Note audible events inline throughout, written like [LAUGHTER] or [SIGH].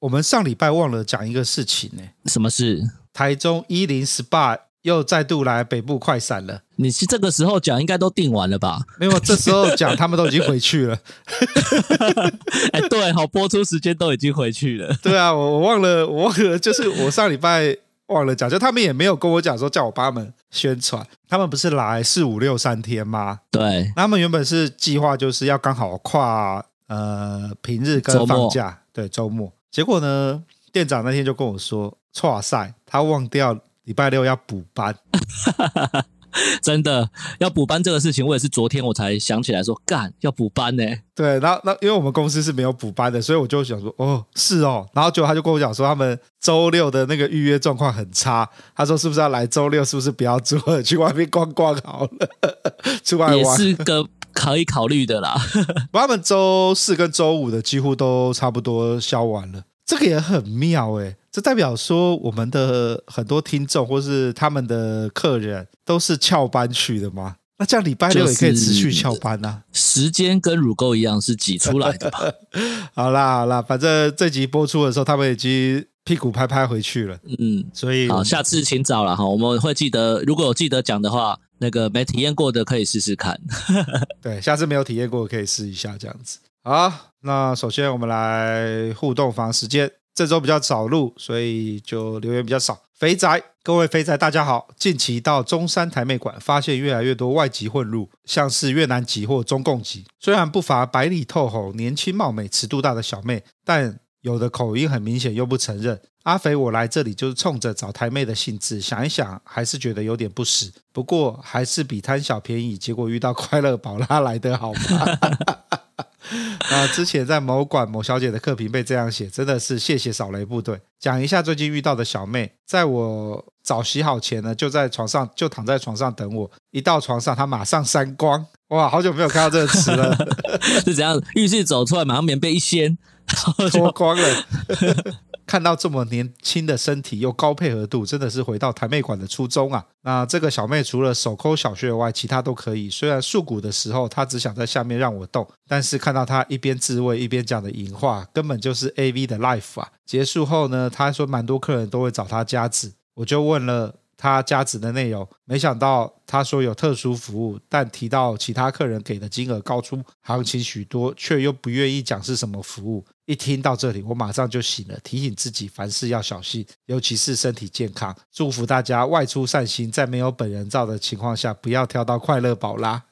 我们上礼拜忘了讲一个事情呢，什么事？台中一零 SPA 又再度来北部快闪了。你是这个时候讲，应该都定完了吧？没有，这时候讲，他们都已经回去了。[LAUGHS] 哎，对，好，播出时间都已经回去了。对啊，我我忘了，我忘了，就是我上礼拜忘了讲，就他们也没有跟我讲说叫我帮他们宣传。他们不是来四五六三天吗？对，他们原本是计划就是要刚好跨呃平日跟放假，对，周末。结果呢，店长那天就跟我说：“剉赛，他忘掉礼拜六要补班。[LAUGHS] ”真的要补班这个事情，我也是昨天我才想起来说，干要补班呢。对，然后那因为我们公司是没有补班的，所以我就想说，哦，是哦。然后结果他就跟我讲说，他们周六的那个预约状况很差。他说是不是要来周六？是不是不要做了，去外面逛逛好了？[LAUGHS] 出来玩也是个可以考虑的啦。[LAUGHS] 他们周四跟周五的几乎都差不多销完了。这个也很妙诶，这代表说我们的很多听众或是他们的客人都是翘班去的吗？那这样礼拜六也可以持续翘班啊？时间跟乳沟一样是挤出来的吧？[LAUGHS] 好啦好啦，反正这集播出的时候，他们已经屁股拍拍回去了。嗯，所以好，下次请早了哈，我们会记得，如果有记得讲的话，那个没体验过的可以试试看。[LAUGHS] 对，下次没有体验过的可以试一下这样子。好，那首先我们来互动房时间。这周比较早录，所以就留言比较少。肥仔，各位肥仔，大家好。近期到中山台妹馆，发现越来越多外籍混入，像是越南籍或中共籍。虽然不乏白里透红、年轻貌美、尺度大的小妹，但有的口音很明显又不承认。阿肥，我来这里就是冲着找台妹的兴致，想一想还是觉得有点不实。不过还是比贪小便宜，结果遇到快乐宝拉来得好吗？[LAUGHS] 啊！之前在某馆某小姐的客评被这样写，真的是谢谢扫雷部队。讲一下最近遇到的小妹，在我早洗好前呢，就在床上就躺在床上等我。一到床上，她马上删光。哇，好久没有看到这个词了。[LAUGHS] 是怎样？浴室走出来，马上棉被一掀，脱光了。[LAUGHS] 看到这么年轻的身体又高配合度，真的是回到台妹馆的初衷啊！那这个小妹除了手抠小穴外，其他都可以。虽然束骨的时候她只想在下面让我动，但是看到她一边自慰一边讲的淫话，根本就是 AV 的 life 啊！结束后呢，她说蛮多客人都会找她加子，我就问了他加值的内容，没想到他说有特殊服务，但提到其他客人给的金额高出行情许多，却又不愿意讲是什么服务。一听到这里，我马上就醒了，提醒自己凡事要小心，尤其是身体健康。祝福大家外出散心，在没有本人照的情况下，不要跳到快乐宝拉。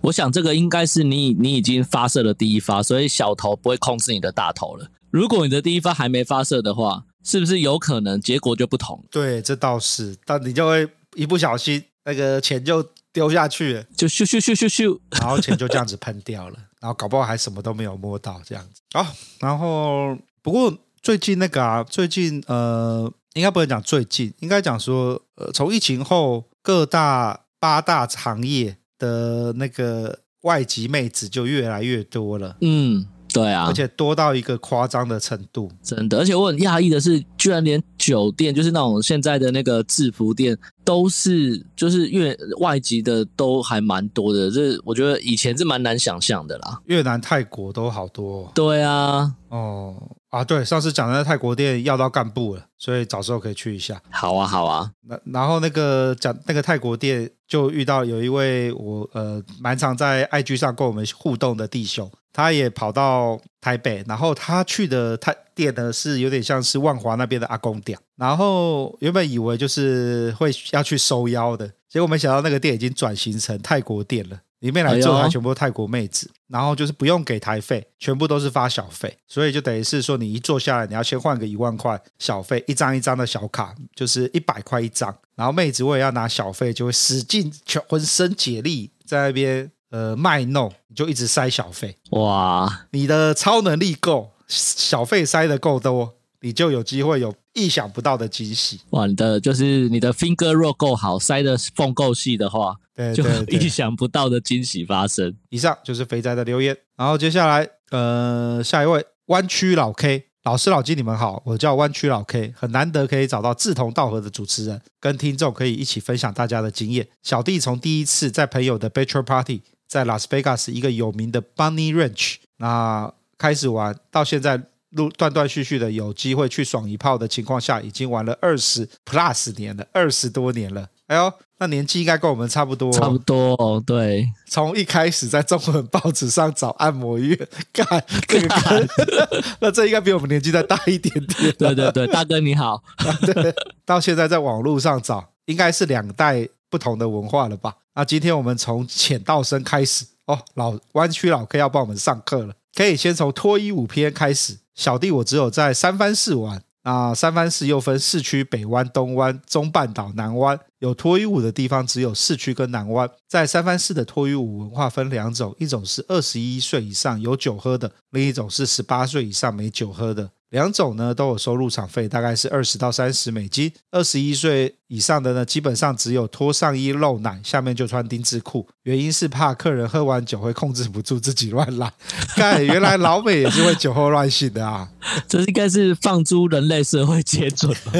我想这个应该是你你已经发射了第一发，所以小头不会控制你的大头了。如果你的第一发还没发射的话，是不是有可能结果就不同？对，这倒是，但你就会一不小心，那个钱就丢下去了，就咻咻咻咻咻，然后钱就这样子喷掉了。[LAUGHS] 然后搞不好还什么都没有摸到这样子好、哦。然后不过最近那个啊，最近呃，应该不能讲最近，应该讲说呃，从疫情后各大八大行业的那个外籍妹子就越来越多了。嗯。对啊，而且多到一个夸张的程度，真的。而且我很讶异的是，居然连酒店，就是那种现在的那个制服店，都是就是越外籍的都还蛮多的。这我觉得以前是蛮难想象的啦。越南、泰国都好多。对啊，哦啊，对，上次讲的那泰国店要到干部了，所以找时候可以去一下。好啊，好啊。那然后那个讲那个泰国店，就遇到有一位我呃蛮常在 IG 上跟我们互动的弟兄。他也跑到台北，然后他去的泰店呢是有点像是万华那边的阿公店，然后原本以为就是会要去收腰的，结果没想到那个店已经转型成泰国店了，里面来做还全部都泰国妹子，然后就是不用给台费，全部都是发小费，所以就等于是说你一坐下来，你要先换个一万块小费，一张一张的小卡就是一百块一张，然后妹子为了要拿小费，就会使尽全浑身解力在那边。呃，卖弄你就一直塞小费，哇！你的超能力够，小费塞的够多，你就有机会有意想不到的惊喜。哇，你的就是你的 finger roll 够好，塞的缝够细的话，对，就意想不到的惊喜发生。以上就是肥宅的留言，然后接下来，呃，下一位弯曲老 K。老师、老金，你们好，我叫弯曲老 K，很难得可以找到志同道合的主持人，跟听众可以一起分享大家的经验。小弟从第一次在朋友的 bachelor party，在拉斯维加斯一个有名的 Bunny Ranch，那开始玩到现在，断断续续的有机会去爽一炮的情况下，已经玩了二十 plus 年了，二十多年了。哎呦，那年纪应该跟我们差不多，差不多哦。对，从一开始在中文报纸上找按摩院，干这个干，那这应该比我们年纪再大一点点。[LAUGHS] 对对对，大哥你好。对，到现在在网络上找，应该是两代不同的文化了吧？那今天我们从浅到深开始哦，老弯曲老 K 要帮我们上课了，可以先从脱衣舞篇开始。小弟我只有在三藩市玩。那三藩市又分市区、北湾、东湾、中半岛、南湾。有脱衣舞的地方只有市区跟南湾。在三藩市的脱衣舞文化分两种，一种是二十一岁以上有酒喝的，另一种是十八岁以上没酒喝的。两种呢都有收入场费，大概是二十到三十美金。二十一岁以上的呢，基本上只有脱上衣露奶，下面就穿丁字裤。原因是怕客人喝完酒会控制不住自己乱来。看，原来老美也是会酒后乱性的啊！[LAUGHS] 这应该是放诸人类社会皆准吧？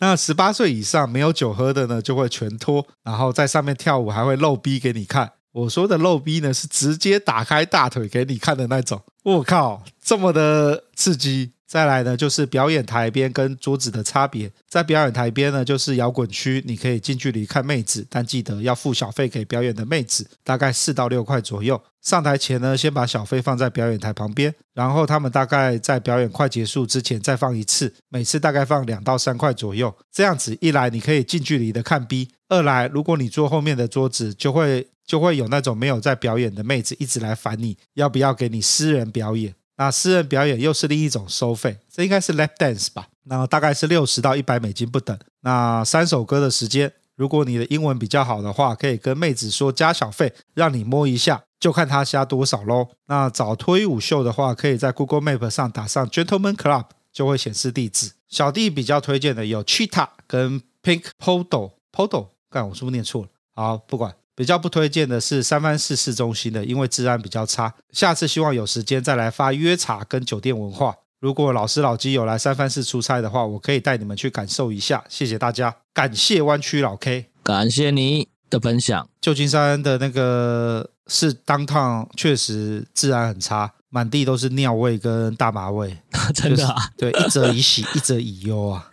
那十八岁以上没有酒喝的呢，就会全脱，然后在上面跳舞，还会露逼给你看。我说的露逼呢，是直接打开大腿给你看的那种。我靠，这么的刺激！再来呢，就是表演台边跟桌子的差别。在表演台边呢，就是摇滚区，你可以近距离看妹子，但记得要付小费给表演的妹子，大概四到六块左右。上台前呢，先把小费放在表演台旁边，然后他们大概在表演快结束之前再放一次，每次大概放两到三块左右。这样子一来，你可以近距离的看 B；二来，如果你坐后面的桌子，就会就会有那种没有在表演的妹子一直来烦你，要不要给你私人表演。那私人表演又是另一种收费，这应该是 lap dance 吧？那大概是六十到一百美金不等。那三首歌的时间，如果你的英文比较好的话，可以跟妹子说加小费，让你摸一下，就看他加多少喽。那找脱衣舞秀的话，可以在 Google Map 上打上 Gentleman Club，就会显示地址。小弟比较推荐的有 Cheetah 跟 Pink Poodle Poodle，干我是不是念错了？好，不管。比较不推荐的是三藩市市中心的，因为治安比较差。下次希望有时间再来发约茶跟酒店文化。如果老师老基有来三藩市出差的话，我可以带你们去感受一下。谢谢大家，感谢湾区老 K，感谢你的分享。旧金山的那个是 downtown，确实治安很差，满地都是尿味跟大麻味，[LAUGHS] 真的啊？就是、对，一则以喜，[LAUGHS] 一则以忧啊。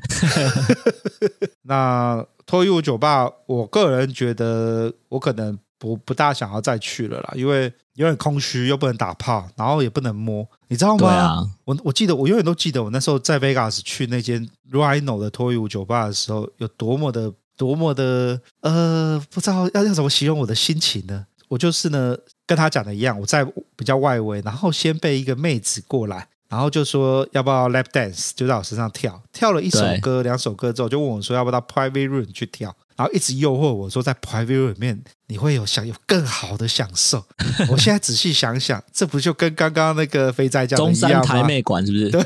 [LAUGHS] 那。脱衣舞酒吧，我个人觉得我可能不不大想要再去了啦，因为有点空虚，又不能打炮，然后也不能摸，你知道吗？啊，我我记得我永远都记得我那时候在 Vegas 去那间 Rhino 的脱衣舞酒吧的时候，有多么的多么的呃，不知道要要怎么形容我的心情呢？我就是呢跟他讲的一样，我在比较外围，然后先被一个妹子过来。然后就说要不要 lap dance，就在我身上跳，跳了一首歌、两首歌之后，就问我说要不要到 private room 去跳，然后一直诱惑我说在 private room 里面你会有享有更好的享受。[LAUGHS] 我现在仔细想想，这不就跟刚刚那个肥仔讲的一样吗？中山台妹馆是不是？对。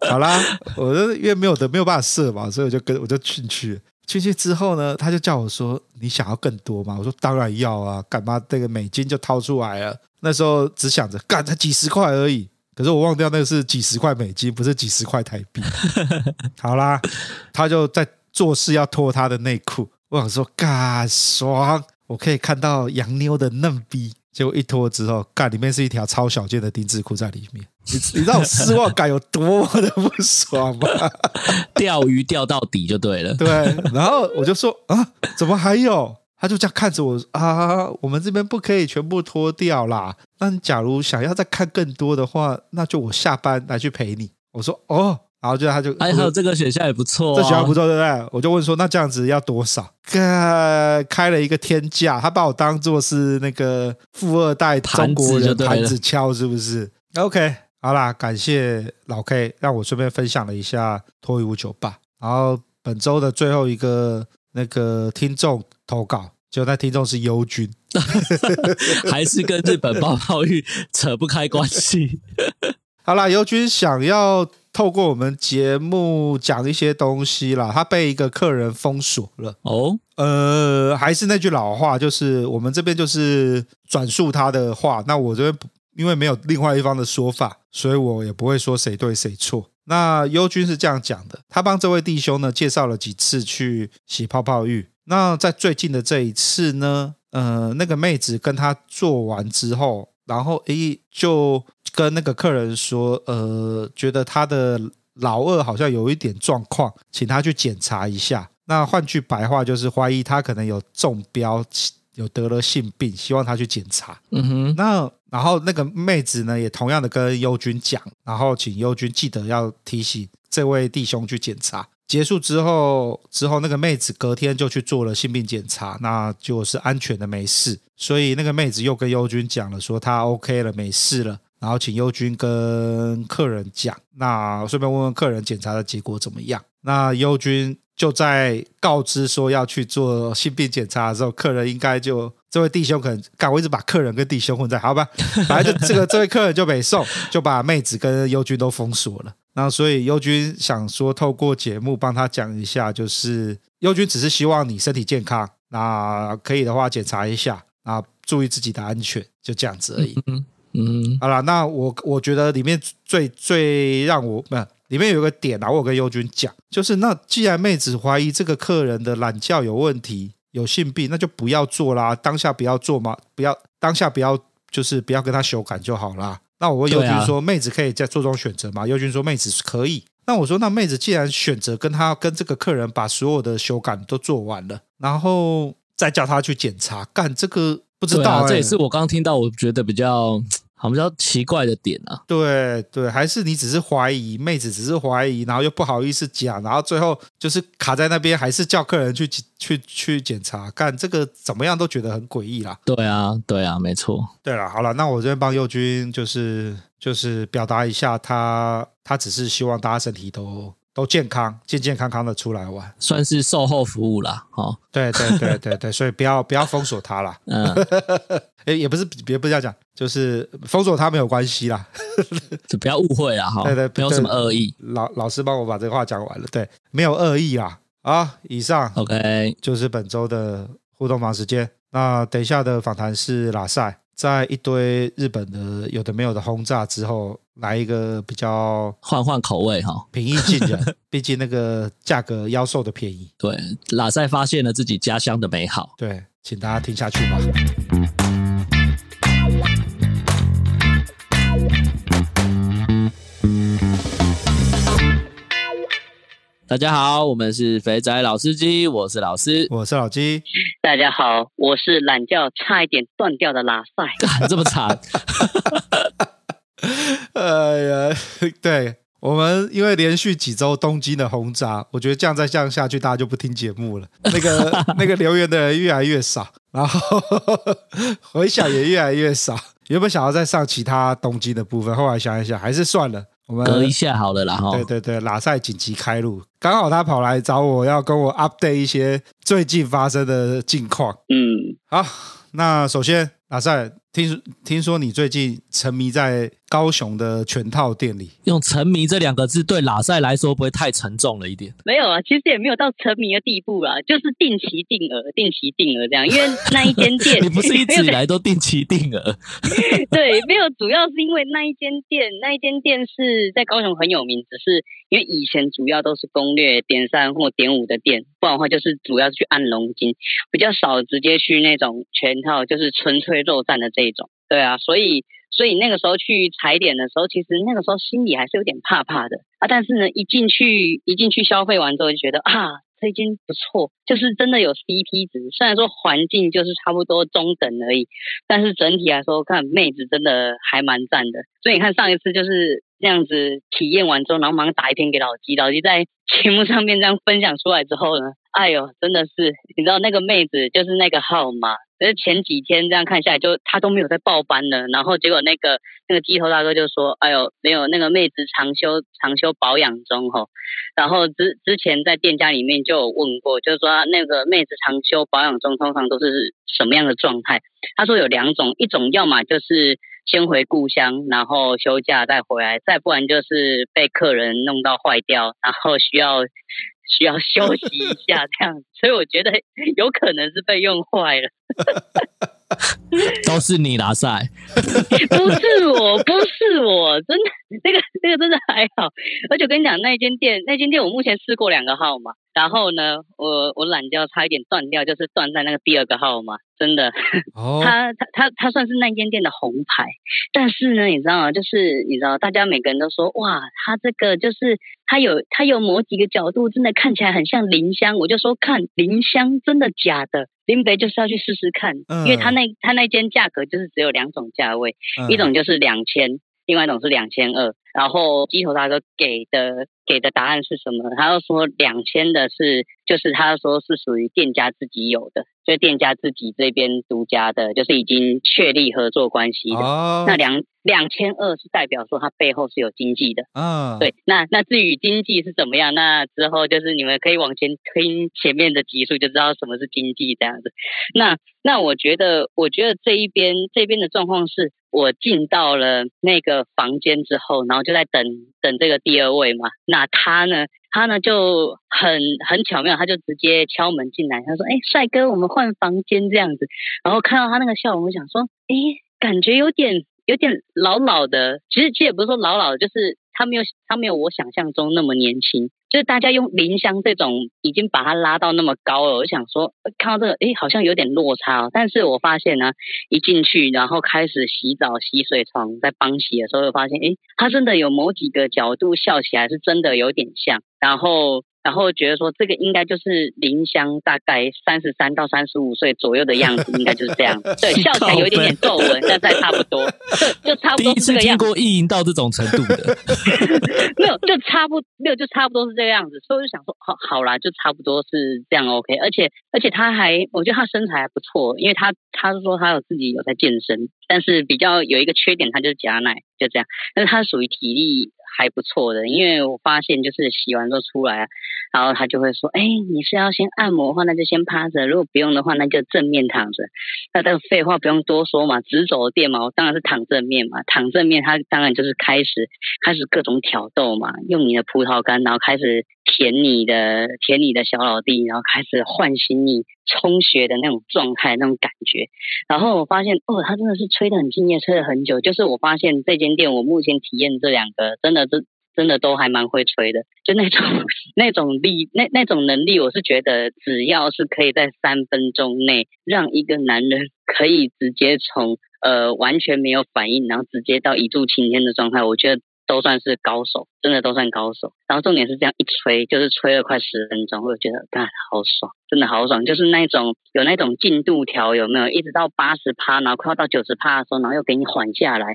[LAUGHS] 好啦，我就因为没有的没有办法射嘛，所以我就跟我就进去。进去之后呢，他就叫我说：“你想要更多吗？”我说：“当然要啊，干嘛这个美金就掏出来了。”那时候只想着干才几十块而已，可是我忘掉那个是几十块美金，不是几十块台币。[LAUGHS] 好啦，他就在做事要脱他的内裤，我想说嘎爽，我可以看到洋妞的嫩逼。结果一脱之后，干里面是一条超小件的丁字裤在里面。你 [LAUGHS] 你知道我失望感有多么的不爽吗？钓鱼钓到底就对了。[LAUGHS] 对，然后我就说啊，怎么还有？他就这样看着我啊，我们这边不可以全部脱掉啦。那假如想要再看更多的话，那就我下班来去陪你。我说哦，然后就他就还有这个选项也不错，这选项不错，对不对？我就问说，那这样子要多少？开开了一个天价，他把我当做是那个富二代中国人盘子敲，是不是？OK，好啦，感谢老 K，让我顺便分享了一下脱衣舞酒吧。然后本周的最后一个那个听众投稿。就那听众是优君，[LAUGHS] [LAUGHS] 还是跟日本泡泡浴扯不开关系。好啦，优君想要透过我们节目讲一些东西啦，他被一个客人封锁了。哦，呃，还是那句老话，就是我们这边就是转述他的话。那我这边因为没有另外一方的说法，所以我也不会说谁对谁错。那优君是这样讲的，他帮这位弟兄呢介绍了几次去洗泡泡浴。那在最近的这一次呢，呃，那个妹子跟他做完之后，然后诶就跟那个客人说，呃，觉得他的老二好像有一点状况，请他去检查一下。那换句白话就是怀疑他可能有中标，有得了性病，希望他去检查。嗯哼，那。然后那个妹子呢，也同样的跟优君讲，然后请优君记得要提醒这位弟兄去检查。结束之后，之后那个妹子隔天就去做了性病检查，那就是安全的，没事。所以那个妹子又跟优君讲了，说她 OK 了，没事了。然后请优君跟客人讲，那顺便问问客人检查的结果怎么样。那优君就在告知说要去做性病检查的时候，客人应该就。这位弟兄可能，干我一直把客人跟弟兄混在，好吧，反正就这个这位客人就没送，就把妹子跟优君都封锁了。那所以优君想说，透过节目帮他讲一下，就是优君只是希望你身体健康，那可以的话检查一下，啊，注意自己的安全，就这样子而已。嗯嗯，好了，那我我觉得里面最最让我不，里面有一个点啊，我有跟优君讲，就是那既然妹子怀疑这个客人的懒觉有问题。有性病，那就不要做啦，当下不要做嘛，不要当下不要就是不要跟他修改就好啦。那我问优君说，妹子可以在做这种选择吗？尤军说妹子是可以。那我说，那妹子既然选择跟他跟这个客人把所有的修改都做完了，然后再叫他去检查，干这个不知道、欸，这也是我刚刚听到，我觉得比较。好比较奇怪的点啊，对对，还是你只是怀疑，妹子只是怀疑，然后又不好意思讲，然后最后就是卡在那边，还是叫客人去去去检查，干这个怎么样都觉得很诡异啦。对啊，对啊，没错。对了，好了，那我这边帮佑君就是就是表达一下他，他他只是希望大家身体都。都健康，健健康康的出来玩，算是售后服务啦。哦，对对对对对，所以不要 [LAUGHS] 不要封锁他啦。嗯，[LAUGHS] 哎，也不是别不是这样讲，就是封锁他没有关系啦，[LAUGHS] 就不要误会啦。哈。对对，没有什么恶意。老老师帮我把这个话讲完了，对，没有恶意啦。啊，以上 OK 就是本周的互动房时间。那等一下的访谈是拉赛。在一堆日本的有的没有的轰炸之后，来一个比较换换口味哈，平易近人。[LAUGHS] 毕竟那个价格妖兽的便宜。对，拉塞发现了自己家乡的美好。对，请大家听下去吧。大家好，我们是肥仔老司机，我是老师，我是老鸡。大家好，我是懒觉差一点断掉的拉赛，干这么惨？[LAUGHS] [LAUGHS] 哎呀，对我们因为连续几周东京的轰炸，我觉得这样再这样下去，大家就不听节目了。[LAUGHS] 那个那个留言的人越来越少，然后回响也越来越少。原本想要再上其他东京的部分，后来想一想，还是算了。我们隔一下好了啦，对对对，拉塞紧急开路，刚好他跑来找我要跟我 update 一些最近发生的近况。嗯，好，那首先拉塞。听听说你最近沉迷在高雄的全套店里，用“沉迷”这两个字对拉塞来说，不会太沉重了一点？没有啊，其实也没有到沉迷的地步啦，就是定期定额、定期定额这样。因为那一间店，[LAUGHS] 你不是一直以来都定期定额？[LAUGHS] 对，没有，主要是因为那一间店，那一间店是在高雄很有名，只是因为以前主要都是攻略点三或点五的店，不然的话就是主要是去按龙筋，比较少直接去那种全套，就是纯粹肉赞的这。这种对啊，所以所以那个时候去踩点的时候，其实那个时候心里还是有点怕怕的啊。但是呢，一进去一进去消费完之后，就觉得啊，这间不错，就是真的有 CP 值。虽然说环境就是差不多中等而已，但是整体来说，看妹子真的还蛮赞的。所以你看上一次就是这样子体验完之后，然后马上打一篇给老鸡，老鸡在节目上面这样分享出来之后呢，哎呦，真的是你知道那个妹子就是那个号码。可是前几天这样看下来，就他都没有在报班了。然后结果那个那个鸡头大哥就说：“哎呦，没有那个妹子长休长休保养中吼。”然后之之前在店家里面就有问过，就是说那个妹子长休保养中通常都是什么样的状态？他说有两种，一种要么就是先回故乡，然后休假再回来，再不然就是被客人弄到坏掉，然后需要。需要休息一下，这样，所以我觉得有可能是被用坏了。[LAUGHS] 都是你拿，赛，[LAUGHS] 不是我，不是我，真的，那个那个真的还好。而且我跟你讲，那间店，那间店我目前试过两个号码，然后呢，我我懒觉差一点断掉，就是断在那个第二个号码，真的。[LAUGHS] 哦，他他他他算是那间店的红牌，但是呢，你知道吗？就是你知道，大家每个人都说哇，他这个就是他有他有某几个角度，真的看起来很像林香，我就说看林香真的假的。林北就是要去试试看，因为他那他那间价格就是只有两种价位，嗯、一种就是两千，另外一种是两千二。然后鸡头大哥给的给的答案是什么？他又说两千的是，就是他说是属于店家自己有的，就店家自己这边独家的，就是已经确立合作关系的。哦、那两两千二是代表说他背后是有经济的。嗯、哦，对。那那至于经济是怎么样，那之后就是你们可以往前推前面的集数，就知道什么是经济这样子。那那我觉得，我觉得这一边这边的状况是。我进到了那个房间之后，然后就在等等这个第二位嘛。那他呢，他呢就很很巧妙，他就直接敲门进来。他说：“哎，帅哥，我们换房间这样子。”然后看到他那个笑容，我想说：“哎，感觉有点有点老老的。其实其实也不是说老老的，就是他没有他没有我想象中那么年轻。”就是大家用林香这种已经把它拉到那么高了，我想说看到这个，哎，好像有点落差哦。但是我发现呢，一进去然后开始洗澡、洗水床，在帮洗的时候，又发现，哎，它真的有某几个角度笑起来是真的有点像，然后。然后觉得说这个应该就是林香，大概三十三到三十五岁左右的样子，应该就是这样。[LAUGHS] 对，笑起来有一点点皱纹，但是还差不多，就就差不多是这个样子。第一次听过意淫到这种程度的，[LAUGHS] 没有，就差不没有，就差不多是这个样子。所以我就想说，好，好啦，就差不多是这样 OK。而且而且他还，我觉得他身材还不错，因为他他是说他有自己有在健身，但是比较有一个缺点，他就是假奶，就这样。但是他属于体力。还不错的，因为我发现就是洗完之后出来，然后他就会说：“哎，你是要先按摩的话，那就先趴着；如果不用的话，那就正面躺着。”那这个废话不用多说嘛，直走的店嘛，我当然是躺正面嘛。躺正面，他当然就是开始开始各种挑逗嘛，用你的葡萄干，然后开始舔你的舔你的小老弟，然后开始唤醒你充血的那种状态那种感觉。然后我发现哦，他真的是吹得很敬业，吹了很久。就是我发现这间店，我目前体验这两个真的。真真的都还蛮会吹的，就那种那种力，那那种能力，我是觉得只要是可以在三分钟内让一个男人可以直接从呃完全没有反应，然后直接到一柱擎天的状态，我觉得都算是高手，真的都算高手。然后重点是这样一吹，就是吹了快十分钟，我就觉得干好爽。真的好爽，就是那种有那种进度条有没有？一直到八十趴，然后快要到九十趴的时候，然后又给你缓下来，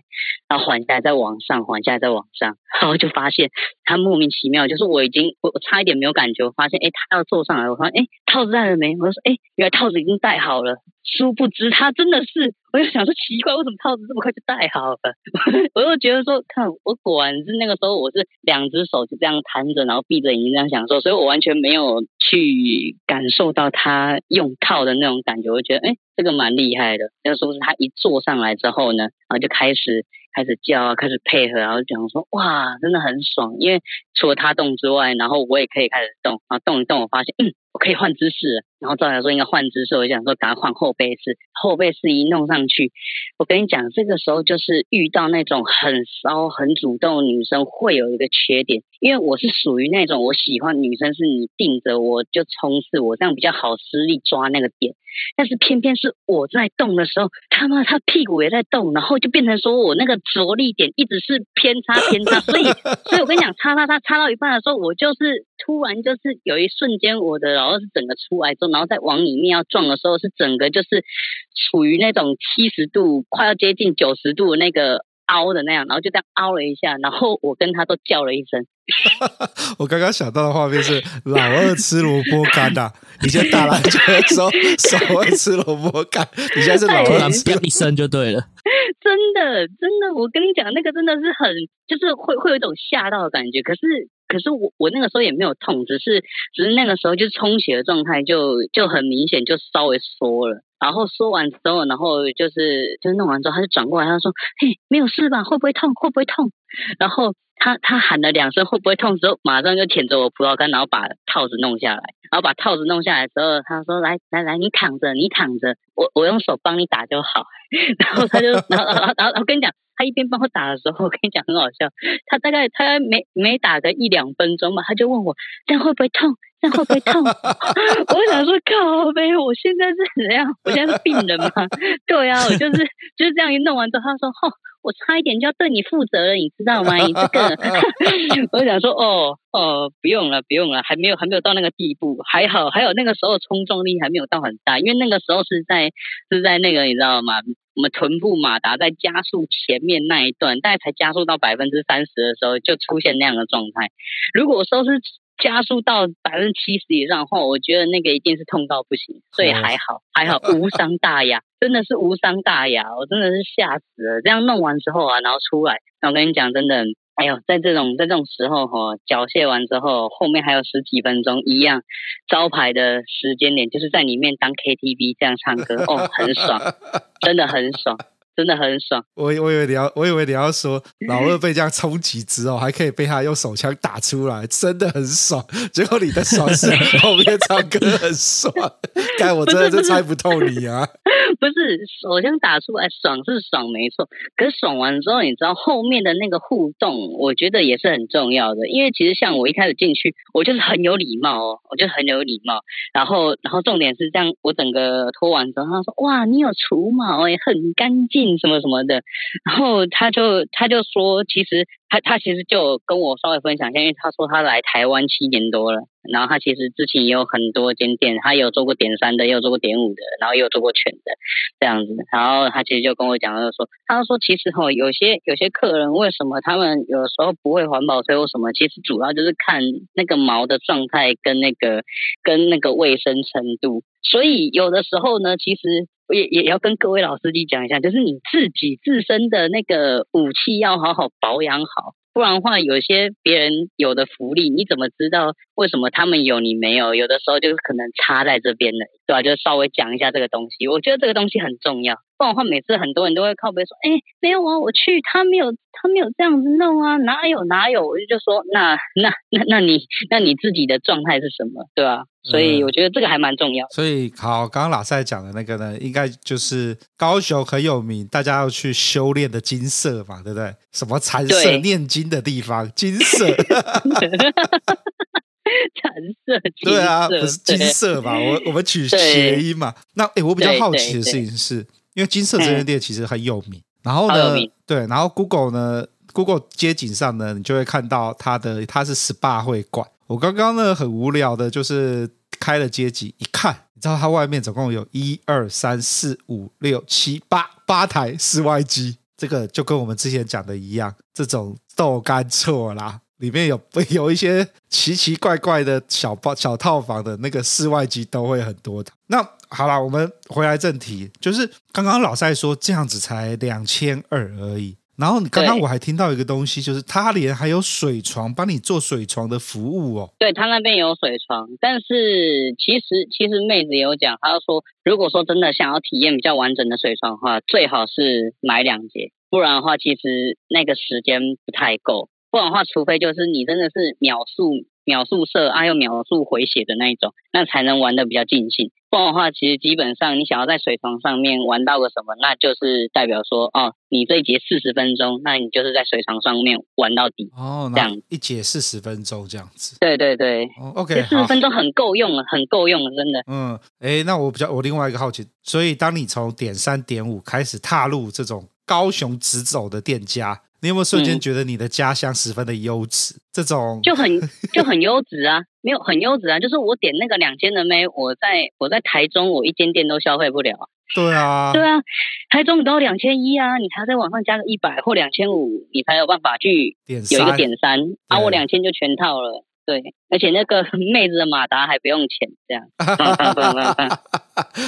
然后缓下来再往上，缓下来再往上，然后就发现他莫名其妙，就是我已经我差一点没有感觉，我发现哎他要坐上来，我发现哎套子戴了没？我说哎原来套子已经戴好了，殊不知他真的是，我就想说奇怪，为什么套子这么快就戴好了？[LAUGHS] 我就觉得说看我果然是那个时候我是两只手就这样摊着，然后闭着眼睛这样享受，所以我完全没有去感受。到他用套的那种感觉，我觉得哎，这个蛮厉害的。那说是他一坐上来之后呢，然后就开始开始叫啊，开始配合，然后讲说哇，真的很爽。因为除了他动之外，然后我也可以开始动啊，动一动，我发现嗯，我可以换姿势。然后照来说应该换姿势，我就想说赶快换后背式。后背式一弄上去，我跟你讲，这个时候就是遇到那种很骚、很主动的女生会有一个缺点，因为我是属于那种我喜欢女生是你定着我就冲刺，我这样比较好施力抓那个点。但是偏偏是我在动的时候，他妈他屁股也在动，然后就变成说我那个着力点一直是偏差偏差，所以 [LAUGHS] 所以我跟你讲，擦擦擦擦到一半的时候，我就是突然就是有一瞬间我的然后是整个出来之后，然后再往里面要撞的时候，是整个就是处于那种七十度快要接近九十度的那个凹的那样，然后就这样凹了一下，然后我跟他都叫了一声。[LAUGHS] 我刚刚想到的画面是老二吃萝卜干呐、啊，以前打篮球的时候手会吃萝卜干，你现在是老二吃，[LAUGHS] 一声就对了。真的，真的，我跟你讲，那个真的是很，就是会会有一种吓到的感觉。可是，可是我我那个时候也没有痛，只是只是那个时候就是充血的状态就就很明显，就稍微缩了。然后缩完之后，然后就是就是弄完之后，他就转过来，他说：“嘿，没有事吧？会不会痛？会不会痛？”然后他他喊了两声“会不会痛”之后，马上就舔着我葡萄干，然后把套子弄下来。然后把套子弄下来之后，他说：“来来来，你躺着，你躺着，我我用手帮你打就好。[LAUGHS] ”然后他就，然后然后然后我跟你讲，他一边帮我打的时候，我跟你讲很好笑。他大概他没没打个一两分钟吧，他就问我：“这样会不会痛？这样会不会痛？” [LAUGHS] 我想说：“靠呗，我现在是怎样？我现在是病人吗？” [LAUGHS] 对啊，我就是就是这样一弄完之后，他说：“吼。”我差一点就要对你负责了，你知道吗？你这个，[LAUGHS] 我想说，哦哦，不用了，不用了，还没有还没有到那个地步，还好还有那个时候冲撞力还没有到很大，因为那个时候是在是在那个你知道吗？我们臀部马达在加速前面那一段，大概才加速到百分之三十的时候，就出现那样的状态。如果说是加速到百分之七十以上的话，我觉得那个一定是痛到不行，所以还好还好，[LAUGHS] 无伤大雅。真的是无伤大雅，我真的是吓死了。这样弄完之后啊，然后出来，那我跟你讲，真的，哎呦，在这种在这种时候哈，缴械完之后，后面还有十几分钟，一样招牌的时间点，就是在里面当 KTV 这样唱歌，哦，很爽，[LAUGHS] 真的很爽。真的很爽，我我以为你要，我以为你要说 [LAUGHS] 老二被这样冲击之后，还可以被他用手枪打出来，真的很爽。结果你的爽是 [LAUGHS] 后面唱歌很爽，但我真的是猜不透你啊！[LAUGHS] 不是手枪打出来爽是爽没错，可是爽完之后，你知道后面的那个互动，我觉得也是很重要的。因为其实像我一开始进去，我就是很有礼貌哦，我就很有礼貌。然后然后重点是这样，我整个脱完之后，他说：“哇，你有除毛诶，很干净。”什么什么的，然后他就他就说，其实他他其实就跟我稍微分享一下，因为他说他来台湾七年多了，然后他其实之前也有很多间店，他有做过点三的，也有做过点五的，然后也有做过全的这样子，然后他其实就跟我讲，他就说，他说其实哈，有些有些客人为什么他们有时候不会环保吹或什么，其实主要就是看那个毛的状态跟那个跟那个卫生程度，所以有的时候呢，其实。也也要跟各位老司机讲一下，就是你自己自身的那个武器要好好保养好，不然的话，有些别人有的福利，你怎么知道为什么他们有你没有？有的时候就可能差在这边的，对吧？就稍微讲一下这个东西，我觉得这个东西很重要。不然的话，每次很多人都会靠背说：“哎，没有啊，我去，他没有，他没有这样子弄啊，哪有哪有？”我就就说：“那那那那你那你自己的状态是什么？对吧？”所以我觉得这个还蛮重要。所以好，刚刚老赛讲的那个呢，应该就是高雄很有名，大家要去修炼的金色嘛，对不对？什么禅色念经的地方，金色。[LAUGHS] [LAUGHS] [LAUGHS] [LAUGHS] 橙色，对啊，不是金色吧？我我们取 [LAUGHS] 谐音嘛。那哎，我比较好奇的事情是，因为金色这间店其实很有名。然后呢，对，然后 Google 呢，Google 街景上呢，你就会看到它的它是 SPA 会馆。我刚刚呢很无聊的，就是开了街景一看，你知道它外面总共有一二三四五六七八八台室外机，这个就跟我们之前讲的一样，这种豆干错啦。里面有有一些奇奇怪怪的小包 [LAUGHS] 小套房的那个室外机都会很多的。那好了，我们回来正题，就是刚刚老赛说这样子才两千二而已。然后你刚刚我还听到一个东西，就是他连还有水床，帮你做水床的服务哦。对，他那边有水床，但是其实其实妹子有讲，她说如果说真的想要体验比较完整的水床的话，最好是买两节，不然的话其实那个时间不太够。不然的话，除非就是你真的是秒速秒速射啊，又秒速回血的那一种，那才能玩的比较尽兴。不然的话，其实基本上你想要在水床上面玩到个什么，那就是代表说哦，你这一节四十分钟，那你就是在水床上面玩到底哦，这样一节四十分钟这样子。对对对，哦，OK，四十分钟很够用了，很够用了，真的。嗯，哎，那我比较我另外一个好奇，所以当你从点三点五开始踏入这种高雄直走的店家。你有没有瞬间觉得你的家乡十分的优质？嗯、这种就很 [LAUGHS] 就很优质啊，没有很优质啊，就是我点那个两千的妹，我在我在台中，我一间店都消费不了，对啊，对啊，台中都两千一啊，你还要在网上加个一百或两千五，你才有办法去有一个点三，啊，我两千就全套了。对，而且那个 [LAUGHS] 妹子的马达还不用钱，这样，[LAUGHS]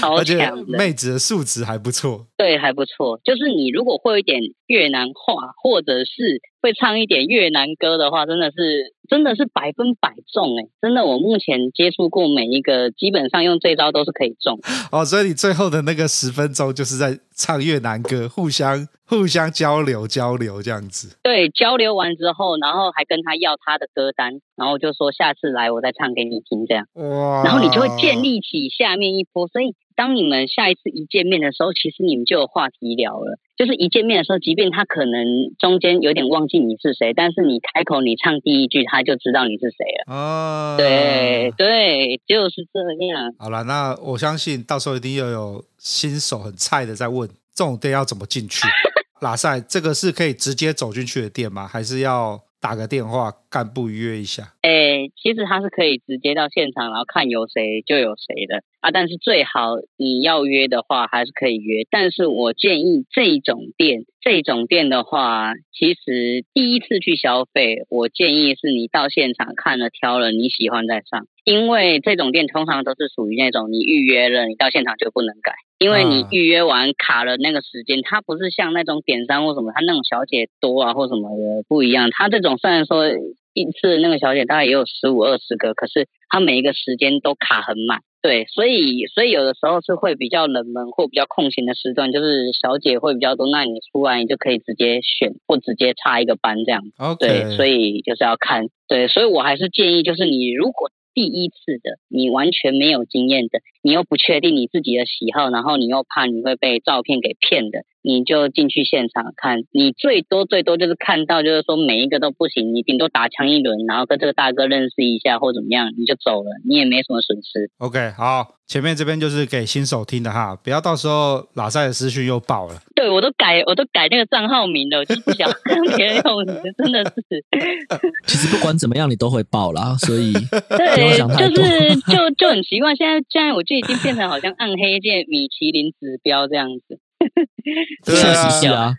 超强的。妹子的素质还不错，对，还不错。就是你如果会一点越南话，或者是会唱一点越南歌的话，真的是真的是百分百中哎！真的，我目前接触过每一个，基本上用这招都是可以中。哦，所以你最后的那个十分钟就是在唱越南歌，互相。互相交流交流这样子，对，交流完之后，然后还跟他要他的歌单，然后就说下次来我再唱给你听这样，哇，然后你就会建立起下面一波，所以当你们下一次一见面的时候，其实你们就有话题聊了。就是一见面的时候，即便他可能中间有点忘记你是谁，但是你开口你唱第一句，他就知道你是谁了。哦，对对，就是这样。好了，那我相信到时候一定又有新手很菜的在问，这种店要怎么进去？[LAUGHS] 喇赛，这个是可以直接走进去的店吗？还是要打个电话干部约一下？诶，其实他是可以直接到现场，然后看有谁就有谁的啊。但是最好你要约的话，还是可以约。但是我建议这种店，这种店的话，其实第一次去消费，我建议是你到现场看了挑了你喜欢再上，因为这种店通常都是属于那种你预约了，你到现场就不能改。因为你预约完卡了那个时间，它不是像那种点餐或什么，它那种小姐多啊或什么的不一样。它这种虽然说一次那个小姐大概也有十五二十个，可是它每一个时间都卡很满。对，所以所以有的时候是会比较冷门或比较空闲的时段，就是小姐会比较多，那你出来你就可以直接选或直接插一个班这样。Okay. 对，所以就是要看。对，所以我还是建议，就是你如果。第一次的，你完全没有经验的，你又不确定你自己的喜好，然后你又怕你会被照片给骗的。你就进去现场看，你最多最多就是看到，就是说每一个都不行，你顶多打枪一轮，然后跟这个大哥认识一下或怎么样，你就走了，你也没什么损失。OK，好，前面这边就是给新手听的哈，不要到时候喇赛的私讯又爆了。对，我都改，我都改那个账号名了，我就不想跟别人用，真的是。[LAUGHS] 其实不管怎么样，你都会爆啦，所以对，就是就就很奇怪，现在现在我就已经变成好像暗黑界米其林指标这样子。[LAUGHS] 确实是啊，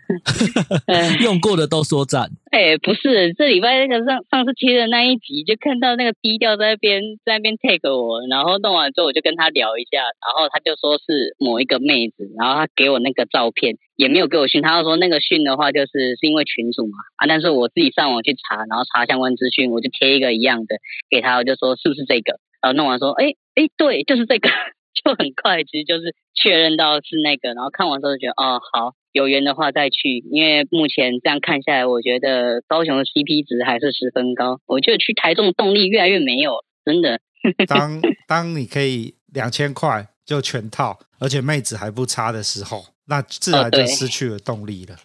用过的都说赞。哎，不是，这礼拜那个上上次贴的那一集，就看到那个低调在那边在那边 take 我，然后弄完之后我就跟他聊一下，然后他就说是某一个妹子，然后他给我那个照片，也没有给我讯，他说那个讯的话就是是因为群主嘛。啊，但是我自己上网去查，然后查相关资讯，我就贴一个一样的给他，我就说是不是这个，然后弄完说，哎哎，对，就是这个。就很快，其实就是确认到是那个，然后看完之后就觉得，哦，好，有缘的话再去。因为目前这样看下来，我觉得高雄的 CP 值还是十分高。我觉得去台中动力越来越没有，真的。[LAUGHS] 当当你可以两千块就全套，而且妹子还不差的时候，那自然就失去了动力了。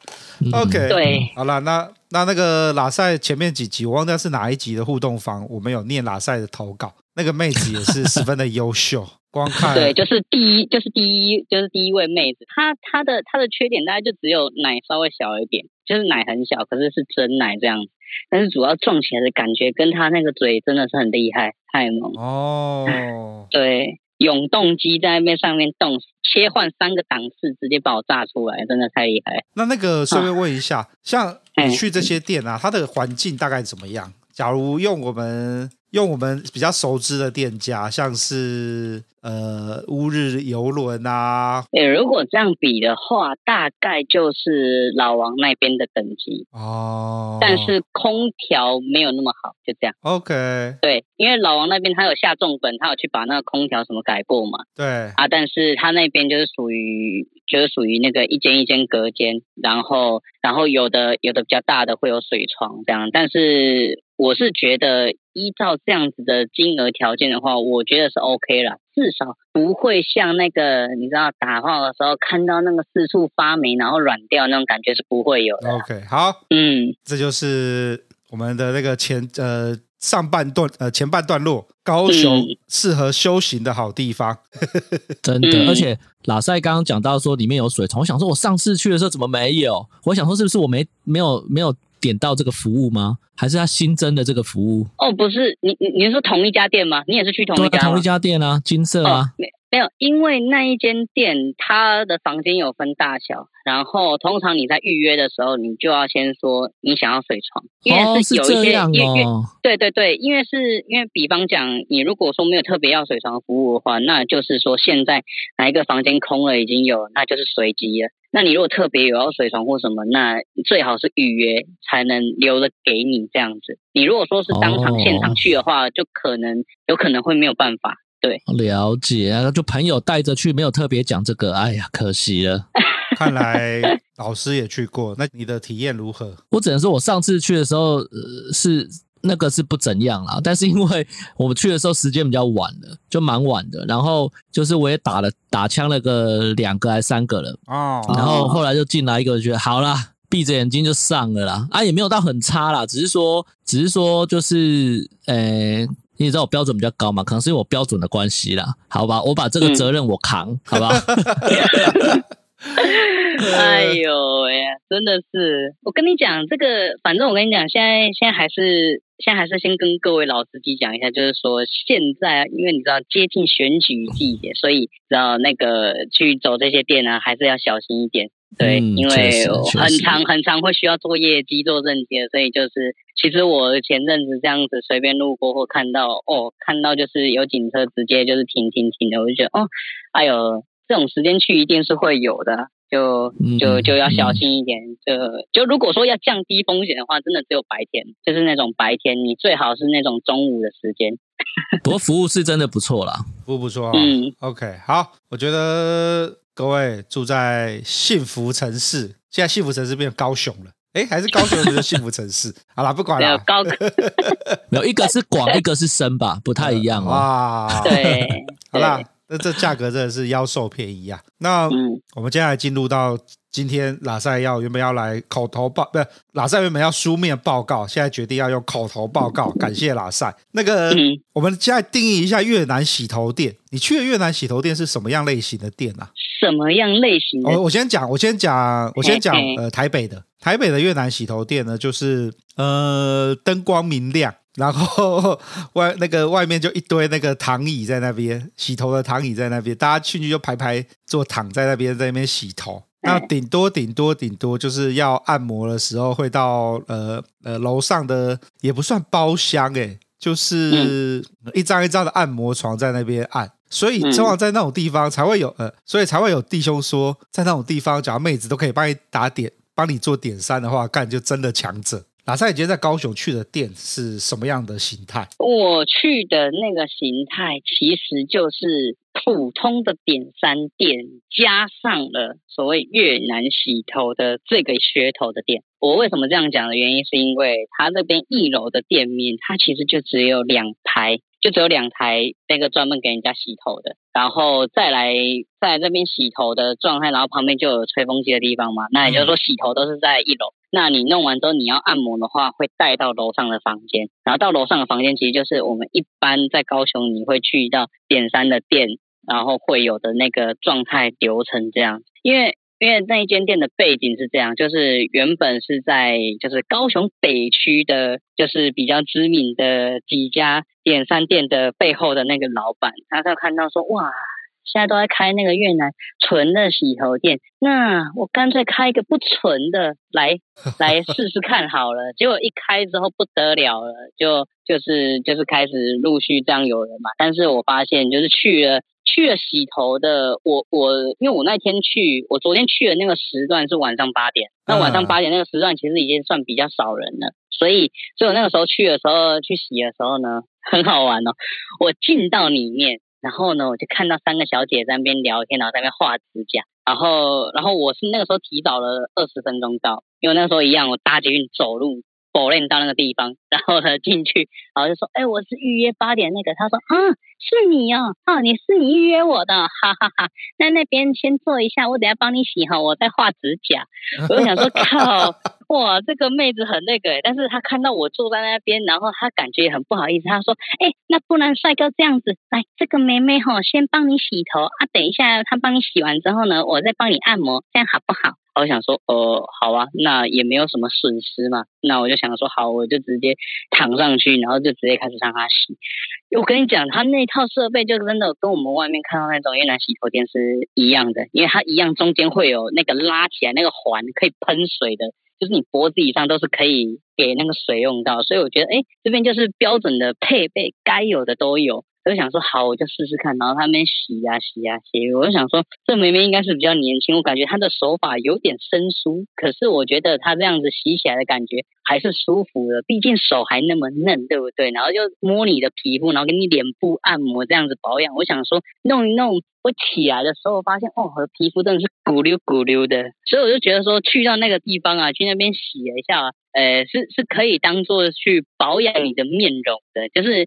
哦、OK，[LAUGHS] 对，好了，那那那个拉塞前面几集，我忘掉是哪一集的互动房，我们有念拉塞的投稿，那个妹子也是十分的优秀。光看对，就是第一，就是第一，就是第一位妹子，她她的她的缺点大概就只有奶稍微小一点，就是奶很小，可是是真奶这样子。但是主要撞起来的感觉，跟她那个嘴真的是很厉害，太猛哦。对，永动机在那边上面动，切换三个档次，直接把我炸出来，真的太厉害。那那个顺便问一下，啊、像你去这些店啊，它的环境大概怎么样？假如用我们。用我们比较熟知的店家，像是呃乌日游轮啊。诶，如果这样比的话，大概就是老王那边的等级哦。但是空调没有那么好，就这样。OK。对，因为老王那边他有下重本，他有去把那个空调什么改过嘛。对。啊，但是他那边就是属于就是属于那个一间一间隔间，然后然后有的有的比较大的会有水床这样，但是。我是觉得依照这样子的金额条件的话，我觉得是 OK 了，至少不会像那个你知道打炮的时候看到那个四处发霉然后软掉那种感觉是不会有的。OK，好，嗯，这就是我们的那个前呃上半段呃前半段落，高雄适合修行的好地方，嗯、[LAUGHS] 真的。而且老赛刚刚讲到说里面有水床，我想说我上次去的时候怎么没有？我想说是不是我没没有没有点到这个服务吗？还是他新增的这个服务？哦，不是，你你你是说同一家店吗？你也是去同一家？同一家店啊，金色啊。哦、没没有，因为那一间店它的房间有分大小，然后通常你在预约的时候，你就要先说你想要水床，因为是有一些，哦、因为对对对，因为是因为比方讲，你如果说没有特别要水床服务的话，那就是说现在哪一个房间空了已经有，那就是随机了。那你如果特别有要水床或什么，那最好是预约才能留着给你这样子。你如果说是当场现场去的话，哦、就可能有可能会没有办法。对，了解啊，就朋友带着去，没有特别讲这个，哎呀，可惜了。[LAUGHS] 看来老师也去过，那你的体验如何？我只能说，我上次去的时候，呃，是那个是不怎样啦。但是因为 [LAUGHS] 我们去的时候时间比较晚了，就蛮晚的。然后就是我也打了打枪了个两个还是三个了哦。然后后来就进来一个，觉得好啦，闭着眼睛就上了啦。啊，也没有到很差啦，只是说，只是说就是呃。你知道我标准比较高嘛？可能是因为我标准的关系啦，好吧，我把这个责任我扛，嗯、[LAUGHS] 好吧。哎呦喂，真的是，我跟你讲这个，反正我跟你讲，现在现在还是现在还是先跟各位老司机讲一下，就是说现在因为你知道接近选举季节，所以知道那个去走这些店呢，还是要小心一点。对，嗯、因为很长很长会需要做业绩、做认接，所以就是其实我前阵子这样子随便路过或看到哦，看到就是有警车直接就是停停停的，我就觉得哦，哎呦，这种时间去一定是会有的，就就就要小心一点。嗯、就就如果说要降低风险的话，真的只有白天，就是那种白天，你最好是那种中午的时间。不过服务是真的不错啦，服务不错啊。嗯，OK，好，我觉得。各位住在幸福城市，现在幸福城市变高雄了，哎，还是高雄就是幸福城市。[LAUGHS] 好啦，不管了。高，没有 [LAUGHS] 一个是广，一个是深吧，不太一样哦。哇，对，[LAUGHS] 好啦，那这价格真的是妖兽便宜啊。那我们接下来进入到。今天拉赛要原本要来口头报，不是拉赛原本要书面报告，现在决定要用口头报告。感谢拉赛。那个，嗯、我们现在定义一下越南洗头店。你去的越南洗头店是什么样类型的店啊？什么样类型的？我我先讲，我先讲，我先讲。呃，台北的台北的越南洗头店呢，就是呃灯光明亮，然后外那个外面就一堆那个躺椅在那边洗头的躺椅在那边，大家进去就排排坐躺在那边，在那边洗头。那顶多顶多顶多就是要按摩的时候会到呃呃楼上的也不算包厢诶，就是一张一张的按摩床在那边按，所以通常在那种地方才会有呃，所以才会有弟兄说，在那种地方，假如妹子都可以帮你打点，帮你做点三的话，干就真的强者。拉赛，你今天在高雄去的店是什么样的形态？我去的那个形态其实就是普通的点三店，加上了所谓越南洗头的这个噱头的店。我为什么这样讲的原因，是因为它那边一楼的店面，它其实就只有两排。就只有两台那个专门给人家洗头的，然后再来在这边洗头的状态，然后旁边就有吹风机的地方嘛。那也就是说洗头都是在一楼。那你弄完之后，你要按摩的话，会带到楼上的房间。然后到楼上的房间，其实就是我们一般在高雄你会去到点三的店，然后会有的那个状态流程这样。因为因为那一间店的背景是这样，就是原本是在就是高雄北区的，就是比较知名的几家点三店的背后的那个老板，他就看到说，哇，现在都在开那个越南纯的洗头店，那我干脆开一个不纯的来 [LAUGHS] 来试试看好了。结果一开之后不得了了，就就是就是开始陆续这样有人嘛。但是我发现就是去了。去了洗头的，我我因为我那天去，我昨天去的那个时段是晚上八点，那晚上八点那个时段其实已经算比较少人了，所以所以我那个时候去的时候去洗的时候呢，很好玩哦。我进到里面，然后呢，我就看到三个小姐在那边聊天，然后在那边画指甲，然后然后我是那个时候提早了二十分钟到，因为那时候一样，我搭捷运走路。否认到那个地方，然后呢进去，然后就说：“哎，我是预约八点那个。”他说：“啊，是你哦，哦，你是你预约我的，哈哈哈。那那边先坐一下，我等下帮你洗好，我在画指甲。”我就想说：[LAUGHS] “靠，哇，这个妹子很那个。”但是她看到我坐在那边，然后她感觉也很不好意思，她说：“哎，那不然帅哥这样子，来，这个妹妹哈，先帮你洗头啊，等一下她帮你洗完之后呢，我再帮你按摩，这样好不好？”我想说，呃，好啊，那也没有什么损失嘛。那我就想说，好，我就直接躺上去，然后就直接开始让他洗。我跟你讲，他那套设备就真的跟我们外面看到那种越南洗头店是一样的，因为它一样中间会有那个拉起来那个环可以喷水的，就是你脖子以上都是可以给那个水用到。所以我觉得，哎，这边就是标准的配备，该有的都有。我就想说好，我就试试看。然后他们洗呀、洗呀、洗，我就想说，这妹妹应该是比较年轻，我感觉她的手法有点生疏。可是我觉得她这样子洗起来的感觉还是舒服的，毕竟手还那么嫩，对不对？然后就摸你的皮肤，然后给你脸部按摩这样子保养。我想说弄一弄，我起来的时候发现，哦，我的皮肤真的是咕溜咕溜的。所以我就觉得说，去到那个地方啊，去那边洗了一下，呃，是是可以当做去保养你的面容的，就是。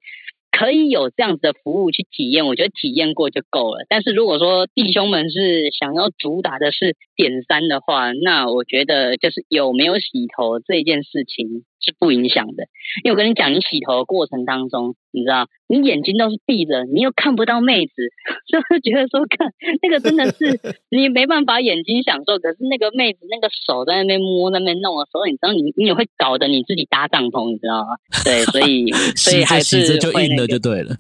可以有这样子的服务去体验，我觉得体验过就够了。但是如果说弟兄们是想要主打的是点三的话，那我觉得就是有没有洗头这件事情。是不影响的，因为我跟你讲，你洗头的过程当中，你知道，你眼睛都是闭着，你又看不到妹子，[LAUGHS] 就会觉得说，看那个真的是 [LAUGHS] 你没办法眼睛享受。可是那个妹子那个手在那边摸、在那边弄的时候，你知道你，你你也会搞得你自己搭帐篷，你知道吗？对，所以 [LAUGHS] 所以还是、就硬了就对了。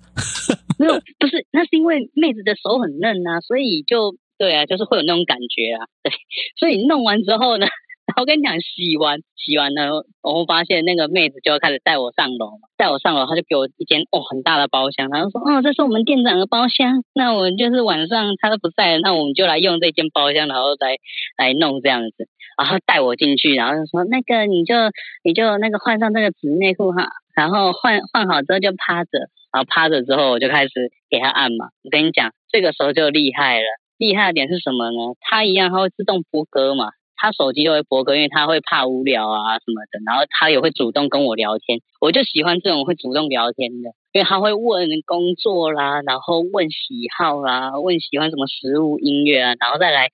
没有，不是，那是因为妹子的手很嫩啊，所以就对啊，就是会有那种感觉啊。对，所以弄完之后呢？我跟你讲，洗完洗完了，我发现那个妹子就要开始带我上楼，带我上楼，她就给我一间哦很大的包厢，她就说，哦，这是我们店长的包厢，那我们就是晚上他都不在，那我们就来用这间包厢，然后来来弄这样子，然后带我进去，然后就说那个你就你就那个换上这个纸内裤哈，然后换换好之后就趴着，然后趴着之后我就开始给他按嘛，我跟你讲，这个时候就厉害了，厉害的点是什么呢？它一样它会自动播歌嘛。他手机就会播歌，因为他会怕无聊啊什么的，然后他也会主动跟我聊天，我就喜欢这种会主动聊天的，因为他会问工作啦，然后问喜好啦，问喜欢什么食物、音乐啊，然后再来。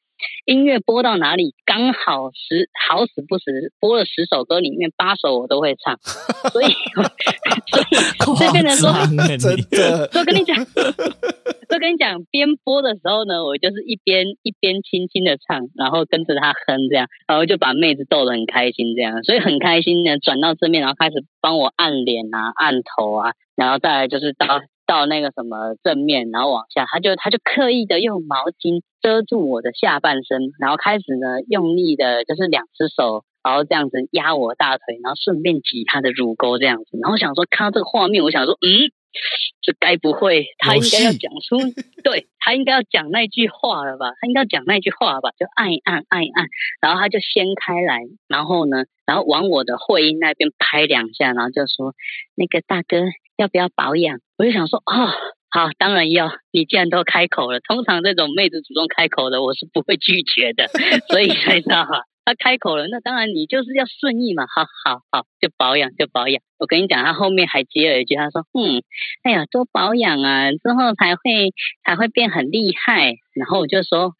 音乐播到哪里，刚好十好死不死播了十首歌，里面八首我都会唱，[LAUGHS] 所以 [LAUGHS] 所以这边人说真的，所以跟你讲，所以跟你讲，边播的时候呢，我就是一边一边轻轻的唱，然后跟着他哼这样，然后就把妹子逗得很开心这样，所以很开心呢转到正面，然后开始帮我按脸啊、按头啊，然后再来就是到。到那个什么正面，然后往下，他就他就刻意的用毛巾遮住我的下半身，然后开始呢用力的，就是两只手，然后这样子压我大腿，然后顺便挤他的乳沟这样子，然后想说看到这个画面，我想说，嗯，这该不会他应该要讲出，[LAUGHS] 对，他应该要讲那句话了吧？他应该要讲那句话吧？就按一按按一按，然后他就掀开来，然后呢，然后往我的会阴那边拍两下，然后就说那个大哥。要不要保养？我就想说，哦，好，当然要。你既然都开口了，通常这种妹子主动开口的，我是不会拒绝的。[LAUGHS] 所以才知道哈，他开口了，那当然你就是要顺意嘛。好好好，就保养就保养。我跟你讲，她后面还接了一句，她说，嗯，哎呀，多保养啊，之后才会才会变很厉害。然后我就说。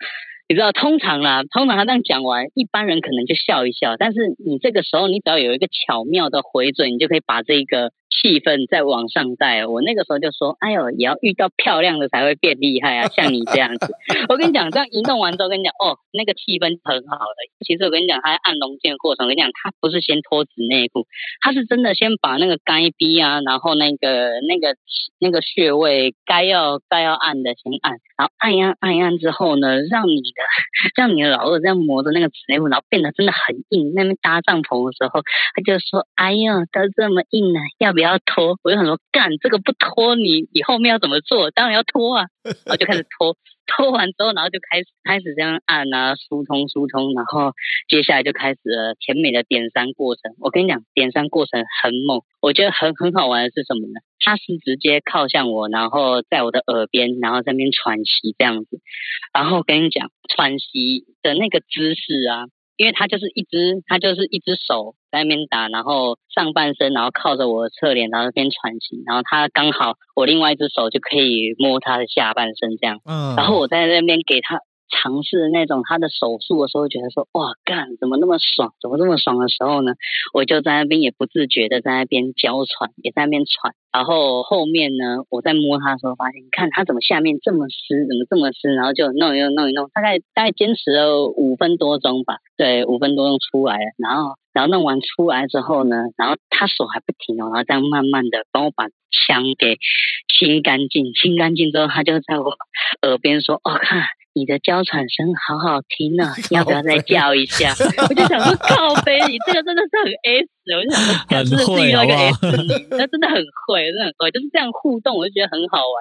你知道，通常啦，通常他这样讲完，一般人可能就笑一笑。但是你这个时候，你只要有一个巧妙的回嘴，你就可以把这个气氛再往上带。我那个时候就说：“哎呦，也要遇到漂亮的才会变厉害啊，像你这样子。”我跟你讲，这样移动完之后，跟你讲哦，那个气氛很好的。其实我跟你讲，他按龙筋的过程，我跟你讲，他不是先脱纸内裤，他是真的先把那个该逼啊，然后那个那个那个穴位该要该要按的先按，然后按一按按一按之后呢，让你的。[LAUGHS] 让你的老二这样磨的那个纸内裤，然后变得真的很硬。那边搭帐篷的时候，他就说：“哎呦，都这么硬了，要不要脱？”我就很说：“干这个不拖，你你后面要怎么做？当然要拖啊！” [LAUGHS] 然后就开始拖，拖完之后，然后就开始开始这样按啊，疏通疏通，然后接下来就开始了甜美的点三过程。我跟你讲，点三过程很猛，我觉得很很好玩的是什么呢？他是直接靠向我，然后在我的耳边，然后在那边喘息这样子。然后跟你讲，喘息的那个姿势啊。因为他就是一只，他就是一只手在那边打，然后上半身，然后靠着我的侧脸，然后那边喘息，然后他刚好我另外一只手就可以摸他的下半身这样，嗯，然后我在那边给他尝试那种他的手速的时候，觉得说哇干怎么那么爽，怎么这么爽的时候呢，我就在那边也不自觉的在那边娇喘，也在那边喘。然后后面呢，我在摸他的时候，发现你看他怎么下面这么湿，怎么这么湿，然后就弄一弄弄一弄，大概大概坚持了五分多钟吧，对，五分多钟出来了，然后然后弄完出来之后呢，然后他手还不停哦，然后这样慢慢的帮我把枪给清干净，清干净之后，他就在我耳边说：“哦，看。”你的娇喘声好好听 [LAUGHS] 呢，要不要再叫一下？[LAUGHS] 我就想说，靠背，你这个真的是很 S，我就想说，真的是遇到一个 S 女，那真的很会，真的很会，就是这样互动，我就觉得很好玩。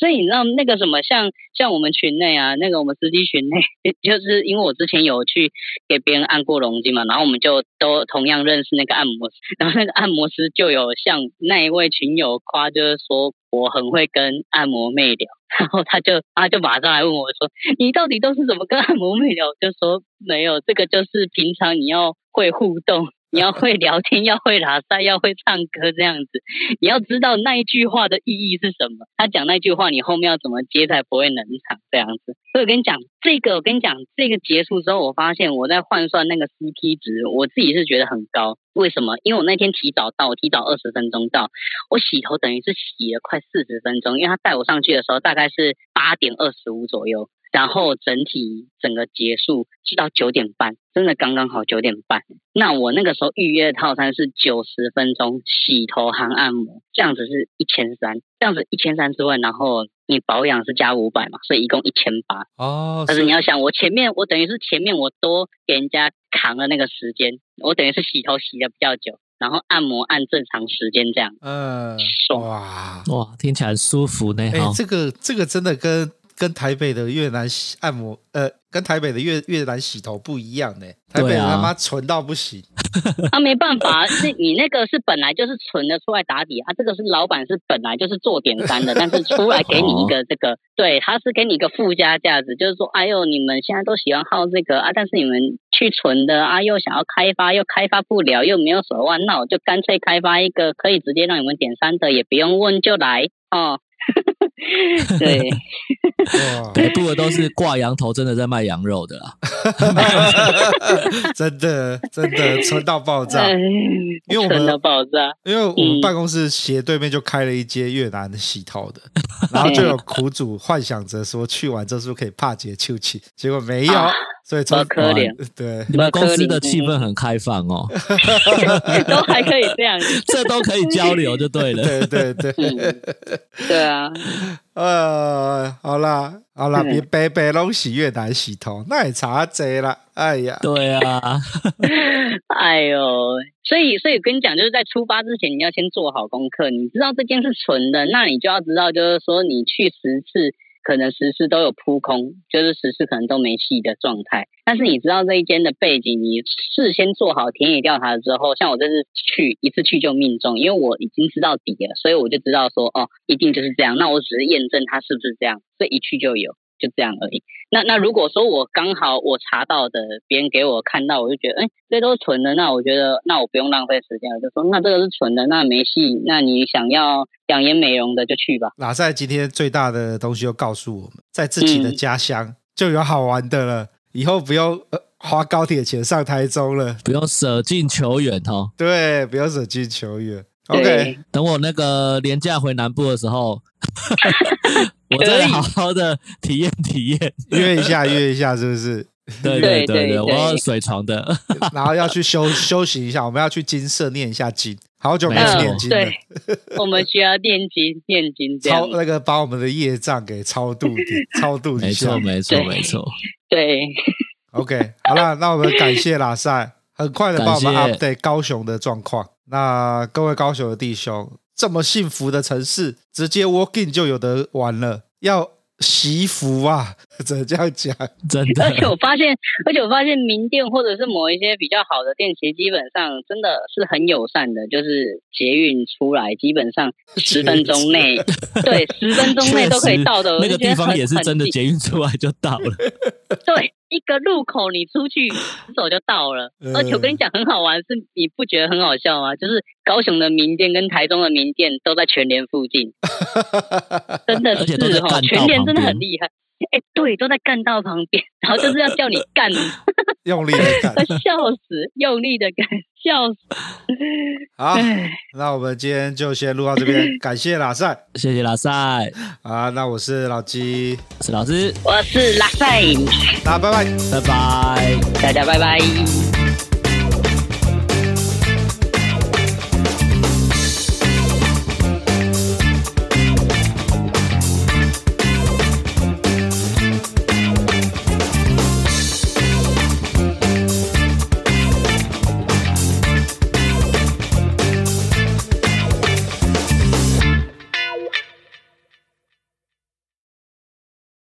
所以你知道那个什么，像像我们群内啊，那个我们司机群内，[LAUGHS] 就是因为我之前有去给别人按过龙筋嘛，然后我们就都同样认识那个按摩师，然后那个按摩师就有向那一位群友夸，就是说我很会跟按摩妹聊。[LAUGHS] 然后他就他就马上来问我说：“你到底都是怎么跟按摩妹聊？”就说没有，这个就是平常你要会互动，你要会聊天，要会拉塞，要会唱歌这样子。你要知道那一句话的意义是什么。他讲那句话，你后面要怎么接才不会冷场这样子。所以我跟你讲，这个我跟你讲，这个结束之后，我发现我在换算那个 CP 值，我自己是觉得很高。为什么？因为我那天提早到，我提早二十分钟到，我洗头等于是洗了快四十分钟，因为他带我上去的时候大概是八点二十五左右，然后整体整个结束是到九点半，真的刚刚好九点半。那我那个时候预约的套餐是九十分钟洗头含按摩，这样子是一千三，这样子一千三之外，然后你保养是加五百嘛，所以一共一千八。哦，但是你要想，我前面我等于是前面我多给人家扛了那个时间。我等于是洗头洗的比较久，然后按摩按正常时间这样。嗯，爽哇哇，听起来舒服呢。哎、欸，这个这个真的跟跟台北的越南洗按摩呃。跟台北的越越南洗头不一样呢，台北他妈纯到不行。[LAUGHS] 啊，没办法，是你那个是本来就是纯的出来打底，啊，这个是老板是本来就是做点单的，但是出来给你一个这个，哦、[LAUGHS] 对，他是给你一个附加价值，就是说，哎呦，你们现在都喜欢好这个啊，但是你们去纯的啊，又想要开发又开发不了，又没有手腕，那我就干脆开发一个可以直接让你们点三的，也不用问就来哦。[LAUGHS] 对，北部的都是挂羊头，真的在卖羊肉的啦，[LAUGHS] 真的真的纯到爆炸，因为我们爆炸，因为我们办公室斜对面就开了一间越南的洗头的，然后就有苦主幻想着说去完之后是不是可以帕杰秋气，结果没有。啊所以超可怜，对，你们公司的气氛很开放哦，[LAUGHS] 都还可以这样，[LAUGHS] 这都可以交流就对了，[LAUGHS] 对对对，对啊，呃，好啦好啦，别白白弄洗越南洗头，那也差贼了，哎呀，对啊，哎呦，所以所以跟你讲，就是在出发之前，你要先做好功课，你知道这件是纯的，那你就要知道，就是说你去十次。可能十次都有扑空，就是十次可能都没戏的状态。但是你知道这一间的背景，你事先做好田野调查之后，像我这次去一次去就命中，因为我已经知道底了，所以我就知道说哦，一定就是这样。那我只是验证它是不是这样，所以一去就有。就这样而已。那那如果说我刚好我查到的，别人给我看到，我就觉得，哎，这都是纯的，那我觉得那我不用浪费时间，我就说那这个是纯的，那没戏。那你想要养颜美容的就去吧。哪在今天最大的东西就告诉我们，在自己的家乡就有好玩的了，嗯、以后不用呃花高铁钱上台中了，不用舍近求远哦。对，不用舍近求远。OK，等我那个连假回南部的时候。[LAUGHS] 我再好好的体验体验，约一下约一下，是不是？[LAUGHS] 对对对对，我要水床的，[LAUGHS] 然后要去休休息一下，我们要去金色念一下经，好久没有念经了。对，[LAUGHS] 我们需要念经念经，超那个把我们的业障给超度点超度一下，没错没错没错。对，OK，好了，那我们感谢拉塞，很快的帮我们 update 高雄的状况。那各位高雄的弟兄。这么幸福的城市，直接 walk in 就有得玩了，要惜福啊！[LAUGHS] 只能这样讲？真的。而且我发现，而且我发现名店或者是某一些比较好的店，其实基本上真的是很友善的，就是捷运出来，基本上十分钟内，对，十分钟内都可以到的。那个地方也是真的，捷运出来就到了。对。一个路口，你出去 [LAUGHS] 走就到了。而且我跟你讲，很好玩，是你不觉得很好笑吗？就是高雄的名店跟台中的名店都在全联附近，[LAUGHS] 真的是哈，全联真的很厉害。哎，对，都在干道旁边，然后就是要叫你干，[LAUGHS] 用力的干，[LAUGHS] 笑死，用力的干，[LAUGHS] 笑死。[LAUGHS] 好，那我们今天就先录到这边，感谢拉赛，谢谢拉赛。啊，那我是老鸡，我是老师，我是拉赛，那拜拜，拜拜，大家拜拜。